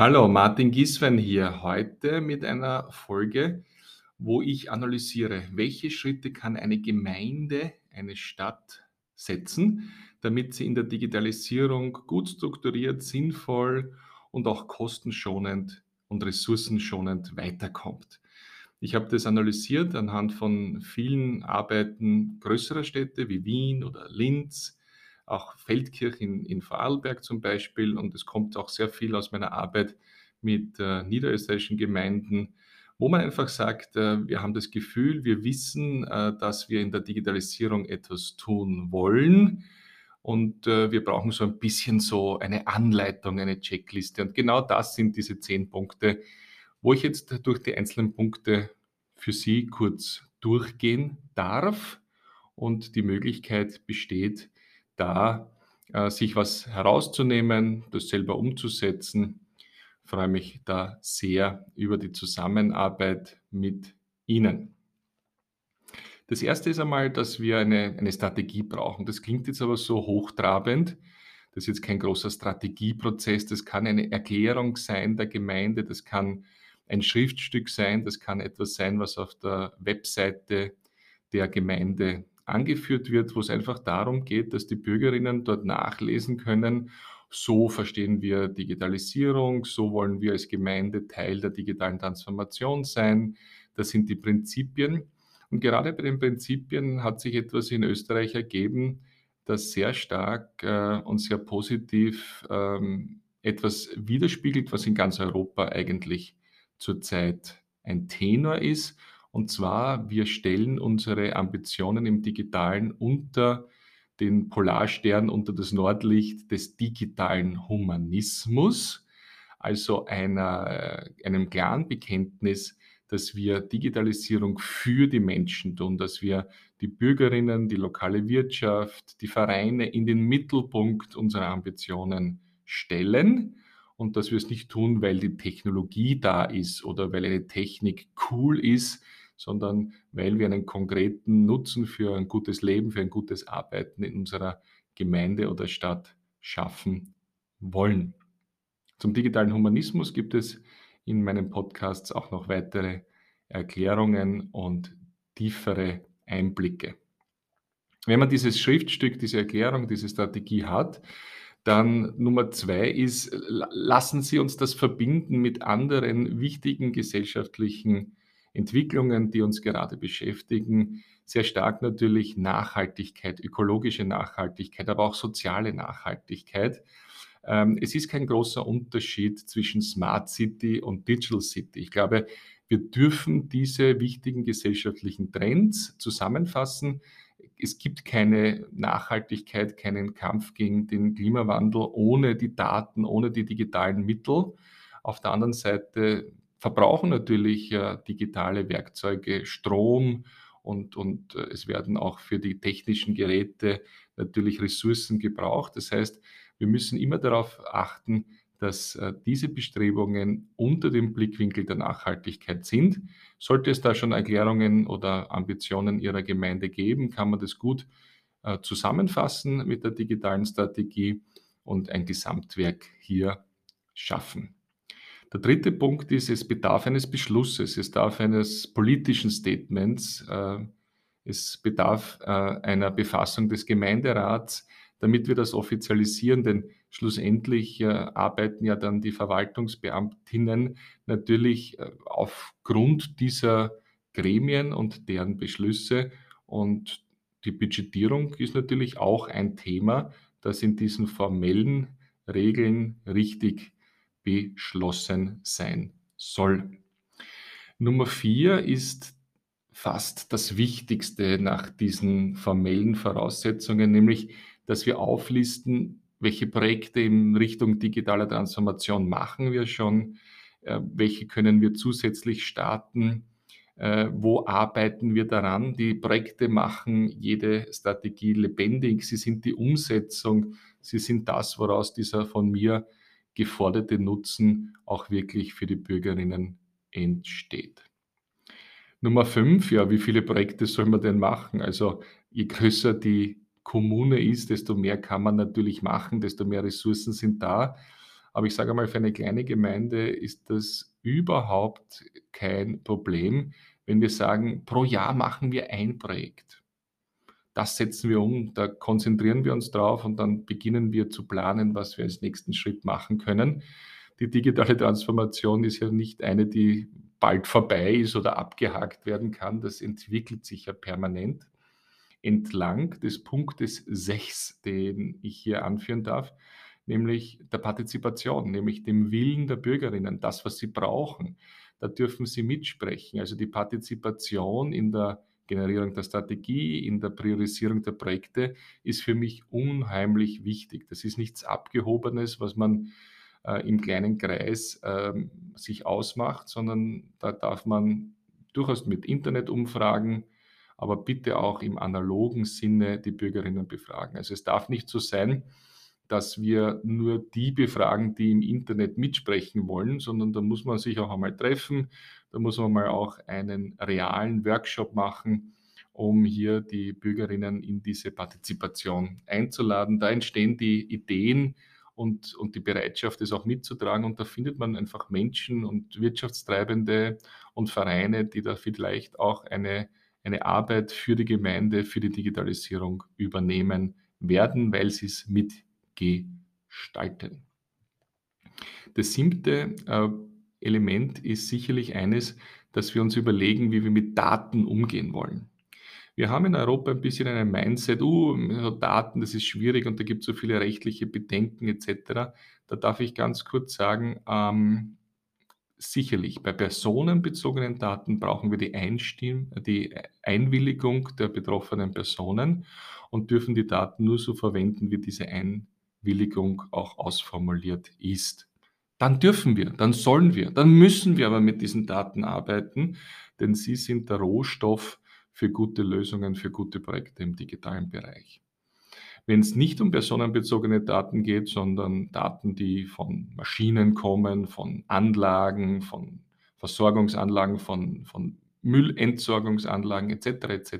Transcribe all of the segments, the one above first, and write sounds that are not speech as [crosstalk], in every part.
Hallo, Martin Giswein hier. Heute mit einer Folge, wo ich analysiere, welche Schritte kann eine Gemeinde, eine Stadt setzen, damit sie in der Digitalisierung gut strukturiert, sinnvoll und auch kostenschonend und ressourcenschonend weiterkommt. Ich habe das analysiert anhand von vielen Arbeiten größerer Städte wie Wien oder Linz, auch Feldkirch in, in Vorarlberg zum Beispiel. Und es kommt auch sehr viel aus meiner Arbeit mit äh, niederösterreichischen Gemeinden, wo man einfach sagt, äh, wir haben das Gefühl, wir wissen, äh, dass wir in der Digitalisierung etwas tun wollen. Und äh, wir brauchen so ein bisschen so eine Anleitung, eine Checkliste. Und genau das sind diese zehn Punkte, wo ich jetzt durch die einzelnen Punkte für Sie kurz durchgehen darf und die Möglichkeit besteht, da äh, sich was herauszunehmen, das selber umzusetzen. Ich freue mich da sehr über die Zusammenarbeit mit Ihnen. Das erste ist einmal, dass wir eine, eine Strategie brauchen. Das klingt jetzt aber so hochtrabend. Das ist jetzt kein großer Strategieprozess. Das kann eine Erklärung sein der Gemeinde. Das kann ein Schriftstück sein. Das kann etwas sein, was auf der Webseite der Gemeinde angeführt wird, wo es einfach darum geht, dass die Bürgerinnen dort nachlesen können, so verstehen wir Digitalisierung, so wollen wir als Gemeinde Teil der digitalen Transformation sein. Das sind die Prinzipien. Und gerade bei den Prinzipien hat sich etwas in Österreich ergeben, das sehr stark äh, und sehr positiv ähm, etwas widerspiegelt, was in ganz Europa eigentlich zurzeit ein Tenor ist und zwar, wir stellen unsere Ambitionen im Digitalen unter den Polarstern, unter das Nordlicht des digitalen Humanismus, also einer, einem klaren Bekenntnis, dass wir Digitalisierung für die Menschen tun, dass wir die Bürgerinnen, die lokale Wirtschaft, die Vereine in den Mittelpunkt unserer Ambitionen stellen und dass wir es nicht tun, weil die Technologie da ist oder weil eine Technik cool ist, sondern weil wir einen konkreten Nutzen für ein gutes Leben, für ein gutes Arbeiten in unserer Gemeinde oder Stadt schaffen wollen. Zum digitalen Humanismus gibt es in meinen Podcasts auch noch weitere Erklärungen und tiefere Einblicke. Wenn man dieses Schriftstück, diese Erklärung, diese Strategie hat, dann Nummer zwei ist, lassen Sie uns das verbinden mit anderen wichtigen gesellschaftlichen Entwicklungen, die uns gerade beschäftigen, sehr stark natürlich Nachhaltigkeit, ökologische Nachhaltigkeit, aber auch soziale Nachhaltigkeit. Ähm, es ist kein großer Unterschied zwischen Smart City und Digital City. Ich glaube, wir dürfen diese wichtigen gesellschaftlichen Trends zusammenfassen. Es gibt keine Nachhaltigkeit, keinen Kampf gegen den Klimawandel ohne die Daten, ohne die digitalen Mittel. Auf der anderen Seite verbrauchen natürlich äh, digitale Werkzeuge Strom und, und äh, es werden auch für die technischen Geräte natürlich Ressourcen gebraucht. Das heißt, wir müssen immer darauf achten, dass äh, diese Bestrebungen unter dem Blickwinkel der Nachhaltigkeit sind. Sollte es da schon Erklärungen oder Ambitionen Ihrer Gemeinde geben, kann man das gut äh, zusammenfassen mit der digitalen Strategie und ein Gesamtwerk hier schaffen. Der dritte Punkt ist, es bedarf eines Beschlusses, es bedarf eines politischen Statements, äh, es bedarf äh, einer Befassung des Gemeinderats, damit wir das offizialisieren, denn schlussendlich äh, arbeiten ja dann die Verwaltungsbeamtinnen natürlich aufgrund dieser Gremien und deren Beschlüsse. Und die Budgetierung ist natürlich auch ein Thema, das in diesen formellen Regeln richtig beschlossen sein soll. Nummer vier ist fast das Wichtigste nach diesen formellen Voraussetzungen, nämlich, dass wir auflisten, welche Projekte in Richtung digitaler Transformation machen wir schon, äh, welche können wir zusätzlich starten, äh, wo arbeiten wir daran. Die Projekte machen jede Strategie lebendig, sie sind die Umsetzung, sie sind das, woraus dieser von mir geforderte Nutzen auch wirklich für die Bürgerinnen entsteht. Nummer fünf, ja, wie viele Projekte soll man denn machen? Also je größer die Kommune ist, desto mehr kann man natürlich machen, desto mehr Ressourcen sind da. Aber ich sage mal, für eine kleine Gemeinde ist das überhaupt kein Problem, wenn wir sagen, pro Jahr machen wir ein Projekt. Das setzen wir um, da konzentrieren wir uns drauf und dann beginnen wir zu planen, was wir als nächsten Schritt machen können. Die digitale Transformation ist ja nicht eine, die bald vorbei ist oder abgehakt werden kann. Das entwickelt sich ja permanent entlang des Punktes 6, den ich hier anführen darf, nämlich der Partizipation, nämlich dem Willen der Bürgerinnen, das, was sie brauchen. Da dürfen sie mitsprechen. Also die Partizipation in der Generierung der Strategie, in der Priorisierung der Projekte ist für mich unheimlich wichtig. Das ist nichts Abgehobenes, was man äh, im kleinen Kreis äh, sich ausmacht, sondern da darf man durchaus mit Internetumfragen, aber bitte auch im analogen Sinne die Bürgerinnen befragen. Also es darf nicht so sein, dass wir nur die befragen, die im Internet mitsprechen wollen, sondern da muss man sich auch einmal treffen, da muss man mal auch einen realen Workshop machen, um hier die Bürgerinnen in diese Partizipation einzuladen. Da entstehen die Ideen und, und die Bereitschaft, es auch mitzutragen. Und da findet man einfach Menschen und Wirtschaftstreibende und Vereine, die da vielleicht auch eine eine Arbeit für die Gemeinde, für die Digitalisierung übernehmen werden, weil sie es mitgestalten. Das siebte äh, Element ist sicherlich eines, dass wir uns überlegen, wie wir mit Daten umgehen wollen. Wir haben in Europa ein bisschen ein Mindset, uh, Daten, das ist schwierig und da gibt es so viele rechtliche Bedenken etc. Da darf ich ganz kurz sagen, ähm, Sicherlich, bei personenbezogenen Daten brauchen wir die, Einstimm die Einwilligung der betroffenen Personen und dürfen die Daten nur so verwenden, wie diese Einwilligung auch ausformuliert ist. Dann dürfen wir, dann sollen wir, dann müssen wir aber mit diesen Daten arbeiten, denn sie sind der Rohstoff für gute Lösungen, für gute Projekte im digitalen Bereich. Wenn es nicht um personenbezogene Daten geht, sondern Daten, die von Maschinen kommen, von Anlagen, von Versorgungsanlagen, von, von Müllentsorgungsanlagen etc. etc.,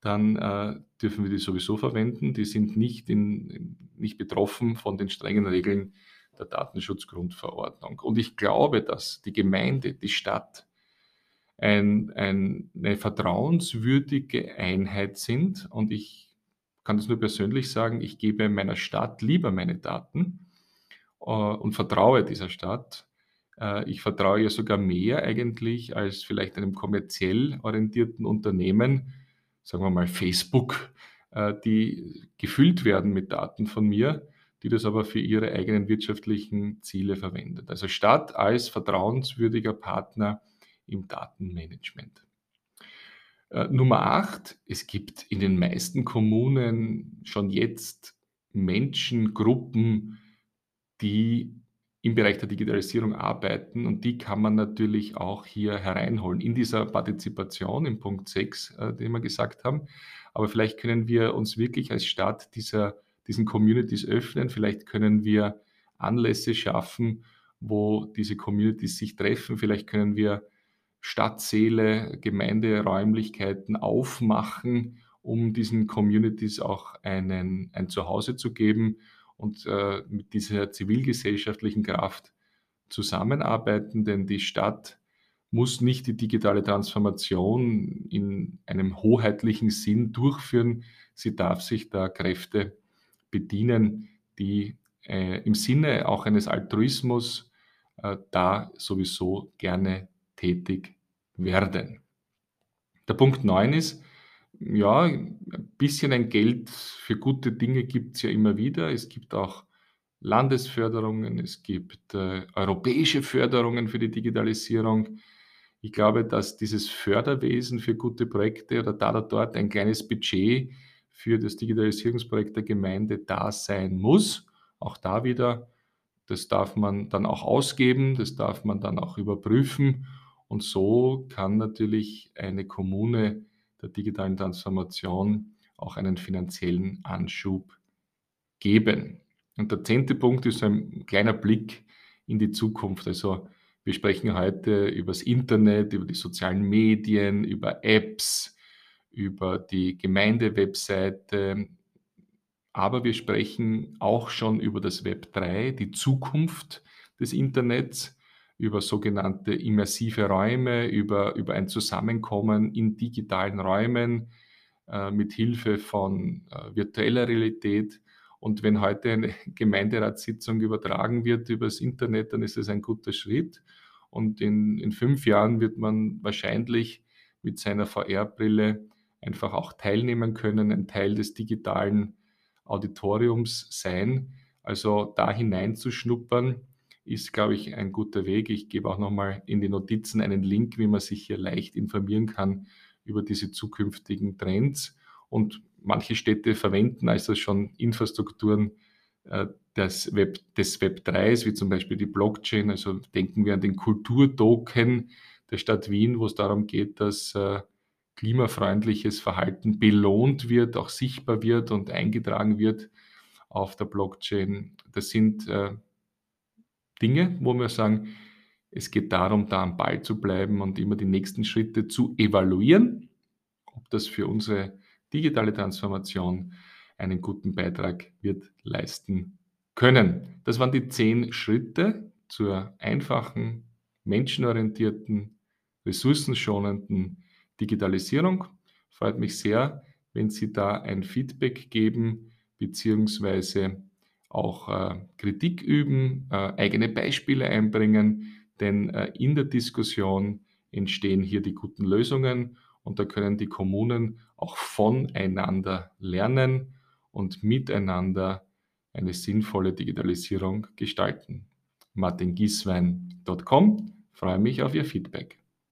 dann äh, dürfen wir die sowieso verwenden. Die sind nicht, in, nicht betroffen von den strengen Regeln der Datenschutzgrundverordnung. Und ich glaube, dass die Gemeinde, die Stadt ein, ein, eine vertrauenswürdige Einheit sind. Und ich kann das nur persönlich sagen, ich gebe meiner Stadt lieber meine Daten äh, und vertraue dieser Stadt. Äh, ich vertraue ihr sogar mehr eigentlich als vielleicht einem kommerziell orientierten Unternehmen, sagen wir mal Facebook, äh, die gefüllt werden mit Daten von mir, die das aber für ihre eigenen wirtschaftlichen Ziele verwendet. Also Stadt als vertrauenswürdiger Partner im Datenmanagement. Äh, Nummer 8, es gibt in den meisten Kommunen schon jetzt Menschengruppen, die im Bereich der Digitalisierung arbeiten und die kann man natürlich auch hier hereinholen in dieser Partizipation im Punkt 6, äh, den wir gesagt haben. Aber vielleicht können wir uns wirklich als Stadt dieser, diesen Communities öffnen, vielleicht können wir Anlässe schaffen, wo diese Communities sich treffen, vielleicht können wir Stadtseele, Gemeinderäumlichkeiten aufmachen, um diesen Communities auch einen, ein Zuhause zu geben und äh, mit dieser zivilgesellschaftlichen Kraft zusammenarbeiten, denn die Stadt muss nicht die digitale Transformation in einem hoheitlichen Sinn durchführen. Sie darf sich da Kräfte bedienen, die äh, im Sinne auch eines Altruismus äh, da sowieso gerne tätig werden. Der Punkt 9 ist, ja, ein bisschen ein Geld für gute Dinge gibt es ja immer wieder. Es gibt auch Landesförderungen, es gibt äh, europäische Förderungen für die Digitalisierung. Ich glaube, dass dieses Förderwesen für gute Projekte oder da oder dort ein kleines Budget für das Digitalisierungsprojekt der Gemeinde da sein muss. Auch da wieder, das darf man dann auch ausgeben, das darf man dann auch überprüfen und so kann natürlich eine Kommune der digitalen Transformation auch einen finanziellen Anschub geben. Und der zehnte Punkt ist ein kleiner Blick in die Zukunft. Also wir sprechen heute über das Internet, über die sozialen Medien, über Apps, über die Gemeindewebseite. aber wir sprechen auch schon über das Web 3, die Zukunft des Internets, über sogenannte immersive Räume, über, über ein Zusammenkommen in digitalen Räumen äh, mit Hilfe von äh, virtueller Realität. Und wenn heute eine [laughs] Gemeinderatssitzung übertragen wird über das Internet, dann ist es ein guter Schritt. Und in, in fünf Jahren wird man wahrscheinlich mit seiner VR-Brille einfach auch teilnehmen können, ein Teil des digitalen Auditoriums sein. Also da hineinzuschnuppern, ist, glaube ich, ein guter Weg. Ich gebe auch nochmal in die Notizen einen Link, wie man sich hier leicht informieren kann über diese zukünftigen Trends. Und manche Städte verwenden also schon Infrastrukturen äh, des Web, des Web 3, wie zum Beispiel die Blockchain. Also denken wir an den Kulturtoken der Stadt Wien, wo es darum geht, dass äh, klimafreundliches Verhalten belohnt wird, auch sichtbar wird und eingetragen wird auf der Blockchain. Das sind äh, Dinge, wo wir sagen, es geht darum, da am Ball zu bleiben und immer die nächsten Schritte zu evaluieren, ob das für unsere digitale Transformation einen guten Beitrag wird leisten können. Das waren die zehn Schritte zur einfachen, menschenorientierten, ressourcenschonenden Digitalisierung. Freut mich sehr, wenn Sie da ein Feedback geben beziehungsweise auch äh, Kritik üben, äh, eigene Beispiele einbringen, denn äh, in der Diskussion entstehen hier die guten Lösungen und da können die Kommunen auch voneinander lernen und miteinander eine sinnvolle Digitalisierung gestalten. martingieswein.com, freue mich auf Ihr Feedback.